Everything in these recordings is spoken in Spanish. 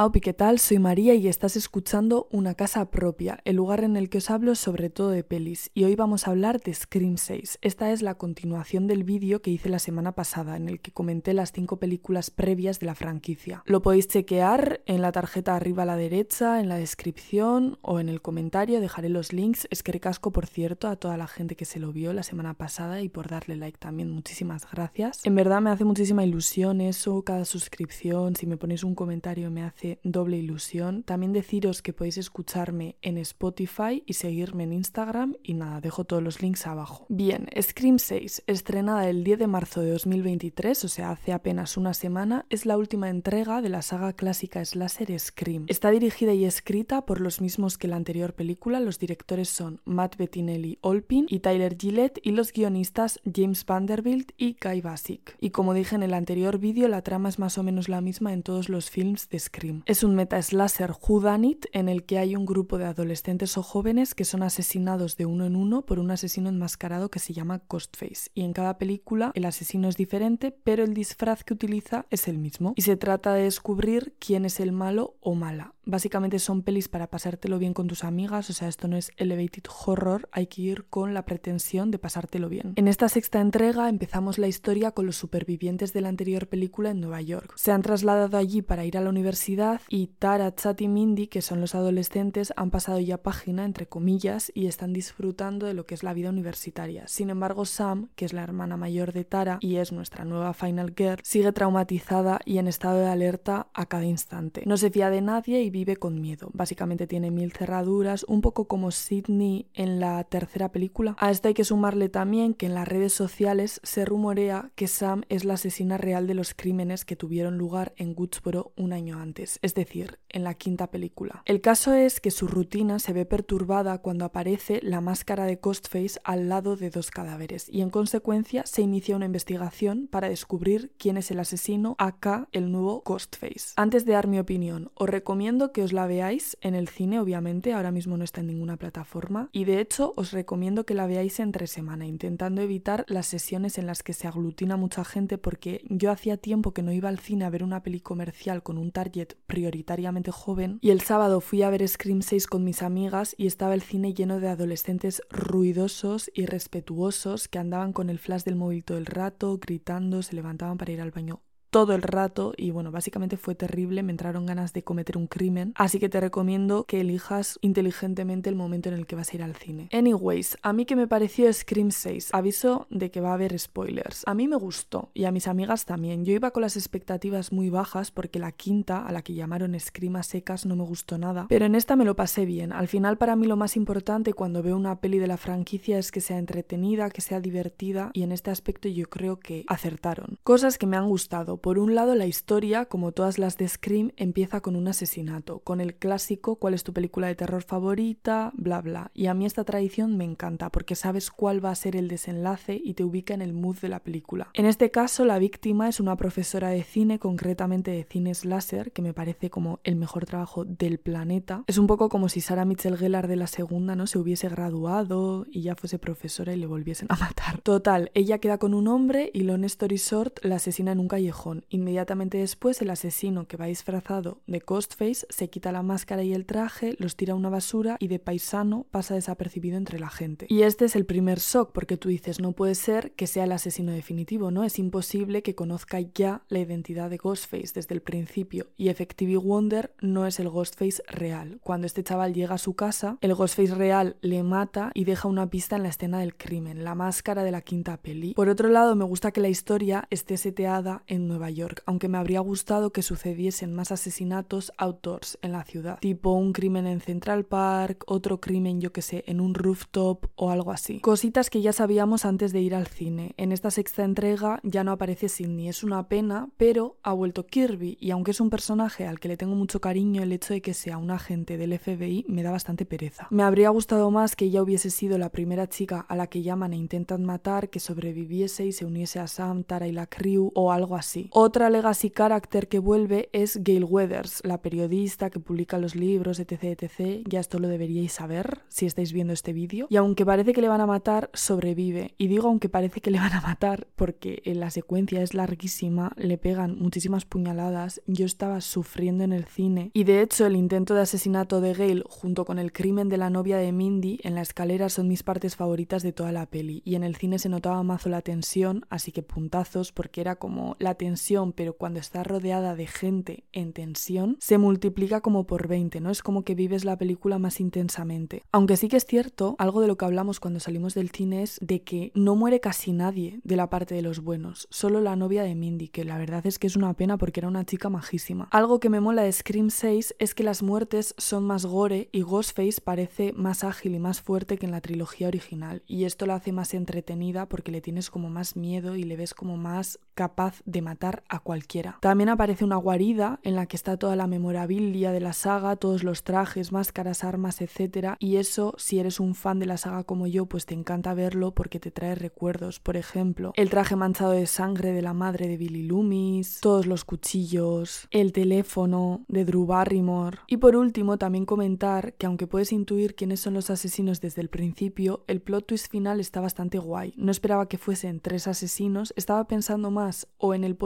Aupi, ¿qué tal? Soy María y estás escuchando Una Casa Propia, el lugar en el que os hablo sobre todo de pelis. Y hoy vamos a hablar de Scream 6. Esta es la continuación del vídeo que hice la semana pasada, en el que comenté las cinco películas previas de la franquicia. Lo podéis chequear en la tarjeta arriba a la derecha, en la descripción o en el comentario. Dejaré los links. Es que recasco, por cierto, a toda la gente que se lo vio la semana pasada y por darle like también. Muchísimas gracias. En verdad me hace muchísima ilusión eso, cada suscripción. Si me ponéis un comentario me hace doble ilusión. También deciros que podéis escucharme en Spotify y seguirme en Instagram y nada, dejo todos los links abajo. Bien, Scream 6, estrenada el 10 de marzo de 2023, o sea, hace apenas una semana, es la última entrega de la saga clásica slasher Scream. Está dirigida y escrita por los mismos que la anterior película, los directores son Matt Bettinelli Olpin y Tyler Gillette y los guionistas James Vanderbilt y Guy Basic. Y como dije en el anterior vídeo, la trama es más o menos la misma en todos los films de Scream. Es un meta-slasher whodunit en el que hay un grupo de adolescentes o jóvenes que son asesinados de uno en uno por un asesino enmascarado que se llama Ghostface. Y en cada película el asesino es diferente, pero el disfraz que utiliza es el mismo. Y se trata de descubrir quién es el malo o mala. Básicamente son pelis para pasártelo bien con tus amigas, o sea, esto no es elevated horror, hay que ir con la pretensión de pasártelo bien. En esta sexta entrega empezamos la historia con los supervivientes de la anterior película en Nueva York. Se han trasladado allí para ir a la universidad y Tara, Chat y Mindy, que son los adolescentes, han pasado ya página, entre comillas, y están disfrutando de lo que es la vida universitaria. Sin embargo, Sam, que es la hermana mayor de Tara y es nuestra nueva Final Girl, sigue traumatizada y en estado de alerta a cada instante. No se fía de nadie y vive con miedo. Básicamente tiene mil cerraduras, un poco como Sidney en la tercera película. A esto hay que sumarle también que en las redes sociales se rumorea que Sam es la asesina real de los crímenes que tuvieron lugar en Woodsboro un año antes, es decir, en la quinta película. El caso es que su rutina se ve perturbada cuando aparece la máscara de Ghostface al lado de dos cadáveres y en consecuencia se inicia una investigación para descubrir quién es el asesino, acá el nuevo Ghostface. Antes de dar mi opinión, os recomiendo que os la veáis en el cine, obviamente, ahora mismo no está en ninguna plataforma, y de hecho os recomiendo que la veáis entre semana, intentando evitar las sesiones en las que se aglutina mucha gente, porque yo hacía tiempo que no iba al cine a ver una peli comercial con un target prioritariamente joven, y el sábado fui a ver Scream 6 con mis amigas y estaba el cine lleno de adolescentes ruidosos y respetuosos que andaban con el flash del móvil todo el rato, gritando, se levantaban para ir al baño todo el rato y bueno, básicamente fue terrible, me entraron ganas de cometer un crimen, así que te recomiendo que elijas inteligentemente el momento en el que vas a ir al cine. Anyways, a mí que me pareció Scream 6, aviso de que va a haber spoilers. A mí me gustó y a mis amigas también. Yo iba con las expectativas muy bajas porque la quinta, a la que llamaron Scream a secas, no me gustó nada, pero en esta me lo pasé bien. Al final para mí lo más importante cuando veo una peli de la franquicia es que sea entretenida, que sea divertida y en este aspecto yo creo que acertaron. Cosas que me han gustado por un lado, la historia, como todas las de Scream, empieza con un asesinato, con el clásico cuál es tu película de terror favorita, bla bla. Y a mí esta tradición me encanta porque sabes cuál va a ser el desenlace y te ubica en el mood de la película. En este caso, la víctima es una profesora de cine, concretamente de cine slasher, que me parece como el mejor trabajo del planeta. Es un poco como si Sarah Mitchell Gellar de la segunda no se hubiese graduado y ya fuese profesora y le volviesen a matar. Total, ella queda con un hombre y Lone Story Short la asesina en un callejón Inmediatamente después, el asesino, que va disfrazado de Ghostface, se quita la máscara y el traje, los tira a una basura y de paisano pasa desapercibido entre la gente. Y este es el primer shock, porque tú dices, no puede ser que sea el asesino definitivo, ¿no? Es imposible que conozca ya la identidad de Ghostface desde el principio. Y Effective Wonder no es el Ghostface real. Cuando este chaval llega a su casa, el Ghostface real le mata y deja una pista en la escena del crimen, la máscara de la quinta peli. Por otro lado, me gusta que la historia esté seteada en York, aunque me habría gustado que sucediesen más asesinatos outdoors en la ciudad, tipo un crimen en Central Park, otro crimen yo que sé, en un rooftop o algo así. Cositas que ya sabíamos antes de ir al cine. En esta sexta entrega ya no aparece Sidney, es una pena, pero ha vuelto Kirby y aunque es un personaje al que le tengo mucho cariño, el hecho de que sea un agente del FBI me da bastante pereza. Me habría gustado más que ella hubiese sido la primera chica a la que llaman e intentan matar, que sobreviviese y se uniese a Sam, Tara y la crew o algo así. Otra legacy character que vuelve es Gail Weathers, la periodista que publica los libros, etc, etc. Ya esto lo deberíais saber si estáis viendo este vídeo. Y aunque parece que le van a matar, sobrevive. Y digo aunque parece que le van a matar porque la secuencia es larguísima, le pegan muchísimas puñaladas. Yo estaba sufriendo en el cine. Y de hecho el intento de asesinato de Gail junto con el crimen de la novia de Mindy en la escalera son mis partes favoritas de toda la peli. Y en el cine se notaba mazo la tensión, así que puntazos porque era como la tensión, pero cuando está rodeada de gente en tensión, se multiplica como por 20, ¿no? Es como que vives la película más intensamente. Aunque sí que es cierto, algo de lo que hablamos cuando salimos del cine es de que no muere casi nadie de la parte de los buenos, solo la novia de Mindy, que la verdad es que es una pena porque era una chica majísima. Algo que me mola de Scream 6 es que las muertes son más gore y Ghostface parece más ágil y más fuerte que en la trilogía original, y esto la hace más entretenida porque le tienes como más miedo y le ves como más capaz de matar a cualquiera. También aparece una guarida en la que está toda la memorabilia de la saga, todos los trajes, máscaras, armas, etc. Y eso, si eres un fan de la saga como yo, pues te encanta verlo porque te trae recuerdos. Por ejemplo, el traje manchado de sangre de la madre de Billy Loomis, todos los cuchillos, el teléfono de Drew Barrymore. Y por último, también comentar que aunque puedes intuir quiénes son los asesinos desde el principio, el plot twist final está bastante guay. No esperaba que fuesen tres asesinos, estaba pensando más o en el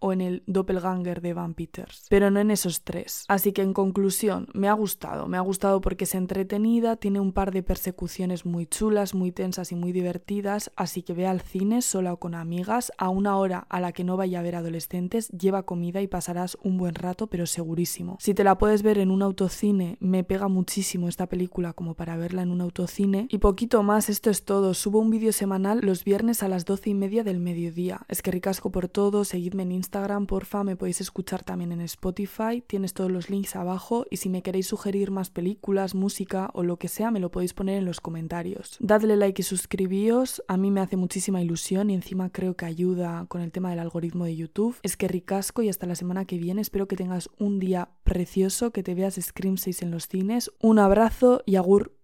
o en el doppelganger de Van Peters, pero no en esos tres. Así que en conclusión, me ha gustado, me ha gustado porque es entretenida, tiene un par de persecuciones muy chulas, muy tensas y muy divertidas, así que ve al cine sola o con amigas a una hora a la que no vaya a ver adolescentes, lleva comida y pasarás un buen rato, pero segurísimo. Si te la puedes ver en un autocine, me pega muchísimo esta película como para verla en un autocine. Y poquito más, esto es todo. Subo un vídeo semanal los viernes a las doce y media del mediodía. Es que casco por seguidme en Instagram, porfa, me podéis escuchar también en Spotify, tienes todos los links abajo y si me queréis sugerir más películas, música o lo que sea, me lo podéis poner en los comentarios. Dadle like y suscribíos, a mí me hace muchísima ilusión y encima creo que ayuda con el tema del algoritmo de YouTube. Es que ricasco y hasta la semana que viene, espero que tengas un día precioso, que te veas Scream 6 en los cines. Un abrazo y agur